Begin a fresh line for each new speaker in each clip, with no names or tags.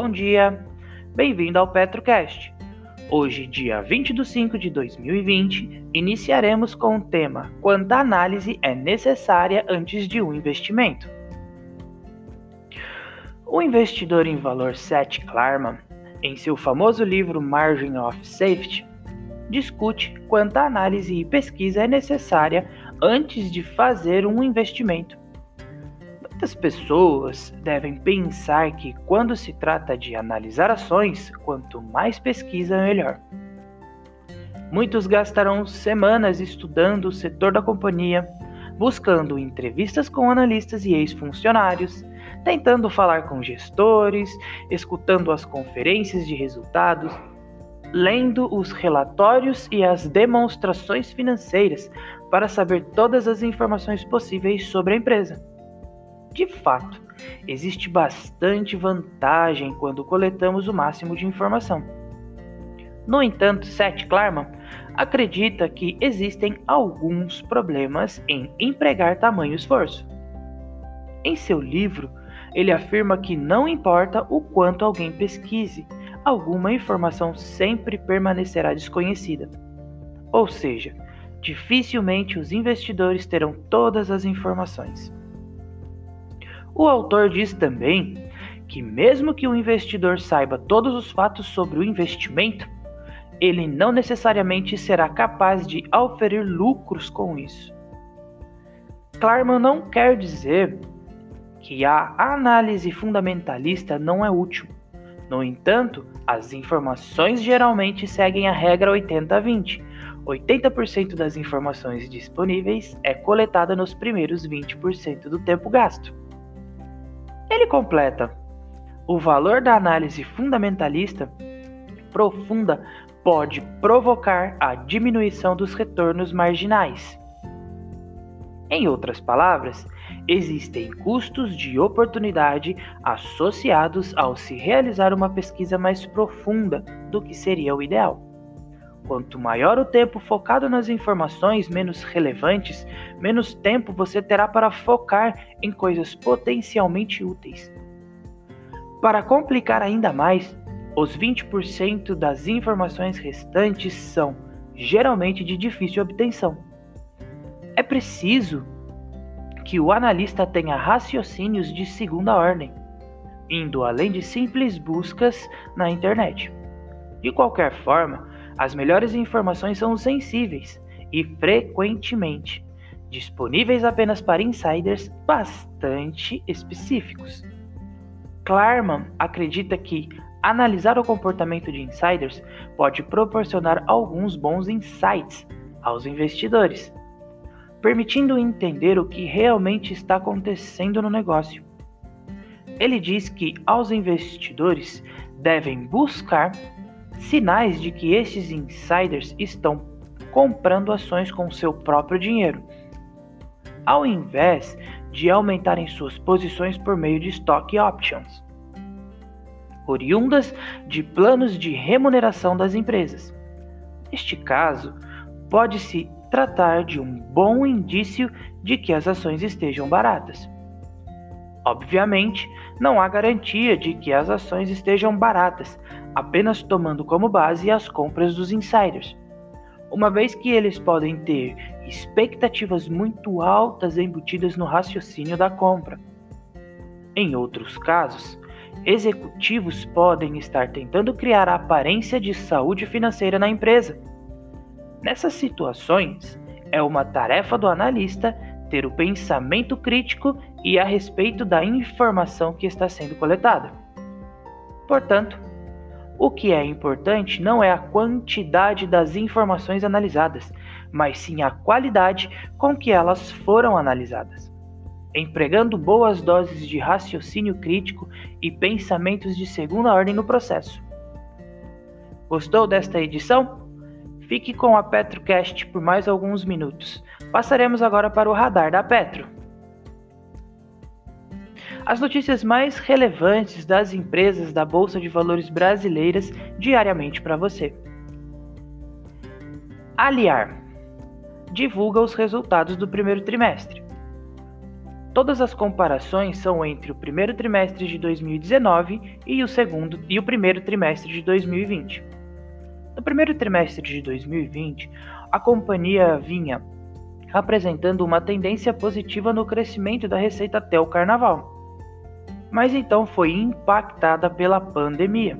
bom dia. Bem-vindo ao PetroCast. Hoje, dia 20 de 5 de 2020, iniciaremos com o tema Quanta análise é necessária antes de um investimento? O investidor em valor Seth Klarman, em seu famoso livro Margin of Safety, discute quanta análise e pesquisa é necessária antes de fazer um investimento. Muitas pessoas devem pensar que, quando se trata de analisar ações, quanto mais pesquisa, melhor. Muitos gastarão semanas estudando o setor da companhia, buscando entrevistas com analistas e ex-funcionários, tentando falar com gestores, escutando as conferências de resultados, lendo os relatórios e as demonstrações financeiras para saber todas as informações possíveis sobre a empresa. De fato, existe bastante vantagem quando coletamos o máximo de informação. No entanto, Seth Klarman acredita que existem alguns problemas em empregar tamanho esforço. Em seu livro, ele afirma que não importa o quanto alguém pesquise, alguma informação sempre permanecerá desconhecida. Ou seja, dificilmente os investidores terão todas as informações. O autor diz também que, mesmo que o investidor saiba todos os fatos sobre o investimento, ele não necessariamente será capaz de auferir lucros com isso. Klarman não quer dizer que a análise fundamentalista não é útil. No entanto, as informações geralmente seguem a regra 80-20. 80% das informações disponíveis é coletada nos primeiros 20% do tempo gasto. Ele completa: o valor da análise fundamentalista profunda pode provocar a diminuição dos retornos marginais. Em outras palavras, existem custos de oportunidade associados ao se realizar uma pesquisa mais profunda do que seria o ideal. Quanto maior o tempo focado nas informações menos relevantes, menos tempo você terá para focar em coisas potencialmente úteis. Para complicar ainda mais, os 20% das informações restantes são geralmente de difícil obtenção. É preciso que o analista tenha raciocínios de segunda ordem, indo além de simples buscas na internet. De qualquer forma, as melhores informações são sensíveis e frequentemente disponíveis apenas para insiders bastante específicos. Klarman acredita que analisar o comportamento de insiders pode proporcionar alguns bons insights aos investidores, permitindo entender o que realmente está acontecendo no negócio. Ele diz que aos investidores devem buscar sinais de que estes insiders estão comprando ações com seu próprio dinheiro, ao invés de aumentarem suas posições por meio de stock options, oriundas de planos de remuneração das empresas. Neste caso, pode-se tratar de um bom indício de que as ações estejam baratas. Obviamente, não há garantia de que as ações estejam baratas, apenas tomando como base as compras dos insiders, uma vez que eles podem ter expectativas muito altas embutidas no raciocínio da compra. Em outros casos, executivos podem estar tentando criar a aparência de saúde financeira na empresa. Nessas situações, é uma tarefa do analista ter o pensamento crítico e a respeito da informação que está sendo coletada. Portanto, o que é importante não é a quantidade das informações analisadas, mas sim a qualidade com que elas foram analisadas. Empregando boas doses de raciocínio crítico e pensamentos de segunda ordem no processo. Gostou desta edição? Fique com a PetroCast por mais alguns minutos. Passaremos agora para o radar da Petro. As notícias mais relevantes das empresas da Bolsa de Valores brasileiras diariamente para você. Aliar divulga os resultados do primeiro trimestre. Todas as comparações são entre o primeiro trimestre de 2019 e o segundo e o primeiro trimestre de 2020. No primeiro trimestre de 2020, a companhia vinha apresentando uma tendência positiva no crescimento da receita até o carnaval. Mas então foi impactada pela pandemia.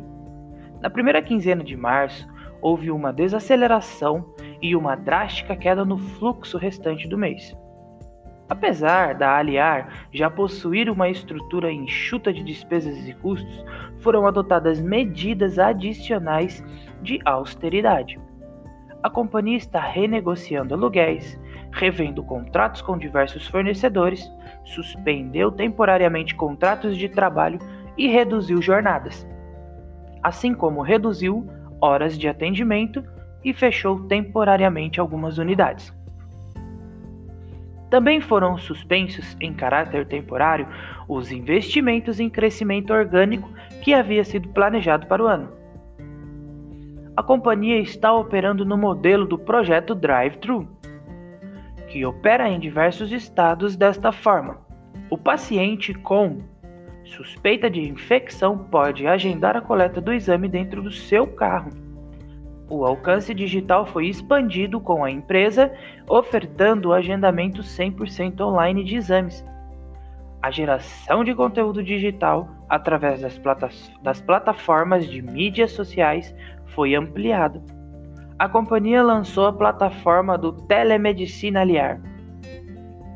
Na primeira quinzena de março, houve uma desaceleração e uma drástica queda no fluxo restante do mês. Apesar da Aliar já possuir uma estrutura enxuta de despesas e custos, foram adotadas medidas adicionais de austeridade. A companhia está renegociando aluguéis, revendo contratos com diversos fornecedores, suspendeu temporariamente contratos de trabalho e reduziu jornadas, assim como reduziu horas de atendimento e fechou temporariamente algumas unidades. Também foram suspensos em caráter temporário os investimentos em crescimento orgânico que havia sido planejado para o ano. A companhia está operando no modelo do projeto Drive-Thru, que opera em diversos estados desta forma. O paciente com suspeita de infecção pode agendar a coleta do exame dentro do seu carro o alcance digital foi expandido com a empresa ofertando o agendamento 100% online de exames. A geração de conteúdo digital através das, das plataformas de mídias sociais foi ampliada. A companhia lançou a plataforma do Telemedicina Aliar.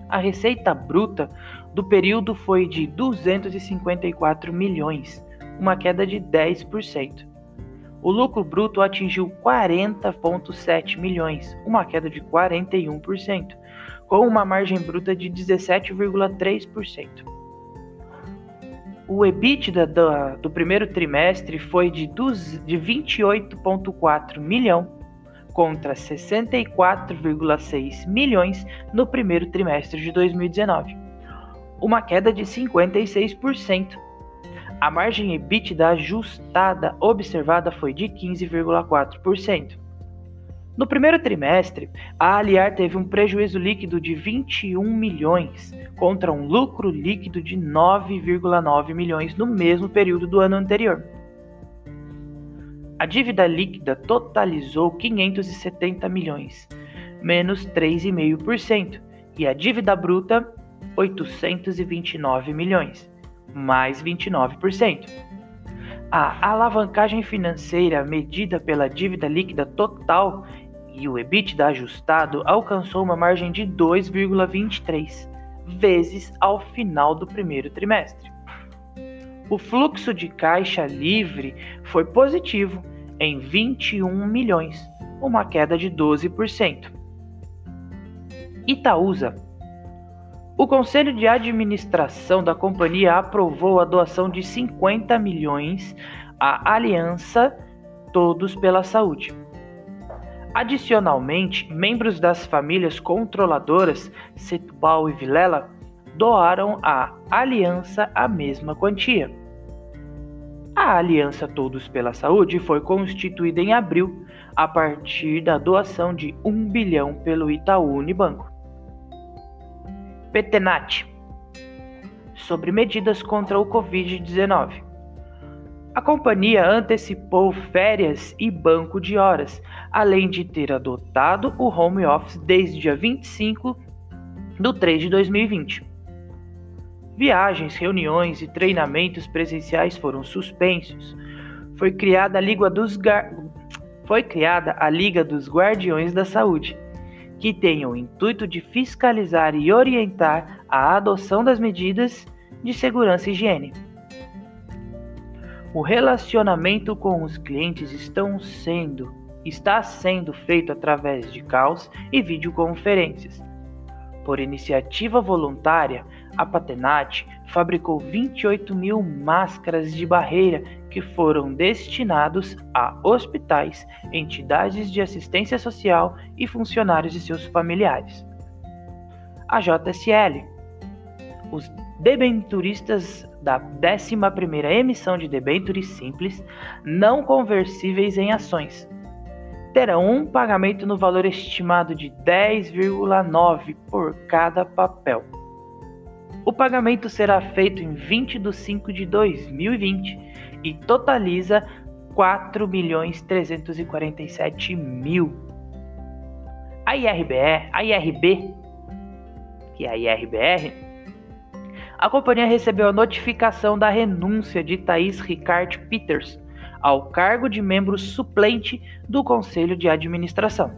A receita bruta do período foi de 254 milhões, uma queda de 10% o lucro bruto atingiu 40,7 milhões, uma queda de 41%, com uma margem bruta de 17,3%. O EBITDA do, do, primeiro trimestre foi de, de 28,4 milhão contra 64,6 milhões no primeiro trimestre de 2019, uma queda de 56%. A margem EBITDA ajustada observada foi de 15,4%. No primeiro trimestre, a Aliar teve um prejuízo líquido de 21 milhões contra um lucro líquido de 9,9 milhões no mesmo período do ano anterior. A dívida líquida totalizou 570 milhões, menos 3,5%, e a dívida bruta 829 milhões, mais 29%. A alavancagem financeira medida pela dívida líquida total e o EBITDA ajustado alcançou uma margem de 2,23 vezes ao final do primeiro trimestre. O fluxo de caixa livre foi positivo em 21 milhões, uma queda de 12%. Itaúsa o Conselho de Administração da companhia aprovou a doação de 50 milhões à Aliança Todos pela Saúde. Adicionalmente, membros das famílias controladoras Setubal e Vilela doaram à Aliança a mesma quantia. A Aliança Todos pela Saúde foi constituída em abril a partir da doação de 1 bilhão pelo Itaú Unibanco. Petenat sobre medidas contra o Covid-19. A companhia antecipou férias e banco de horas, além de ter adotado o home office desde dia 25 de 3 de 2020. Viagens, reuniões e treinamentos presenciais foram suspensos. Foi criada a Liga dos, Gar... Foi criada a Liga dos Guardiões da Saúde, que tenham o intuito de fiscalizar e orientar a adoção das medidas de segurança e higiene. O relacionamento com os clientes estão sendo, está sendo feito através de calls e videoconferências. Por iniciativa voluntária, a Patenat fabricou 28 mil máscaras de barreira que foram destinados a hospitais, entidades de assistência social e funcionários e seus familiares. A JSL. Os debenturistas da 11ª emissão de debentures simples não conversíveis em ações terão um pagamento no valor estimado de 10,9 por cada papel. O pagamento será feito em 20 de 5 de 2020 e totaliza 4 milhões 347 mil. A IRBE, a IRB, que é a IRBR, a companhia recebeu a notificação da renúncia de Thaís Ricard Peters ao cargo de membro suplente do Conselho de Administração.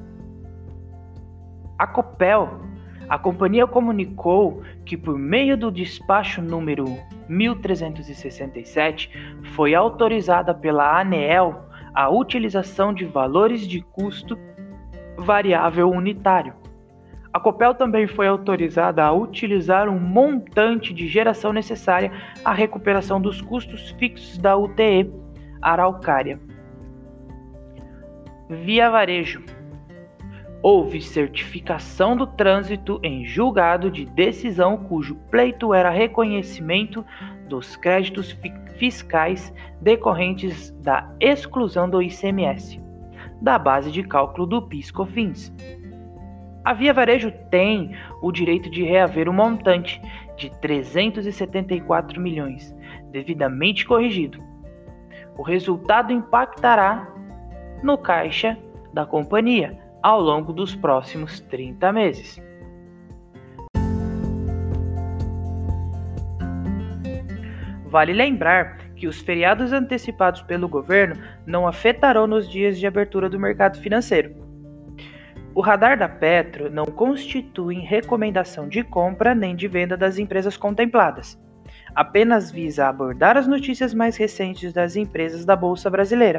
A Copel, a companhia comunicou que, por meio do despacho número 1367, foi autorizada pela ANEEL a utilização de valores de custo variável unitário. A Copel também foi autorizada a utilizar um montante de geração necessária à recuperação dos custos fixos da UTE Araucária. Via Varejo. Houve certificação do trânsito em julgado de decisão cujo pleito era reconhecimento dos créditos fiscais decorrentes da exclusão do ICMS da base de cálculo do PIS/COFINS. A Via Varejo tem o direito de reaver o montante de 374 milhões, devidamente corrigido, o resultado impactará no caixa da companhia ao longo dos próximos 30 meses. Vale lembrar que os feriados antecipados pelo governo não afetarão nos dias de abertura do mercado financeiro. O radar da Petro não constitui recomendação de compra nem de venda das empresas contempladas apenas visa abordar as notícias mais recentes das empresas da Bolsa Brasileira.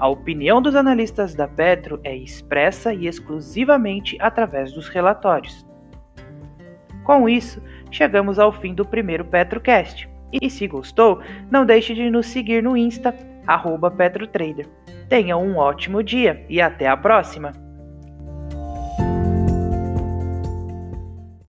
A opinião dos analistas da Petro é expressa e exclusivamente através dos relatórios. Com isso, chegamos ao fim do primeiro PetroCast. E se gostou, não deixe de nos seguir no Insta, PetroTrader. Tenha um ótimo dia e até a próxima!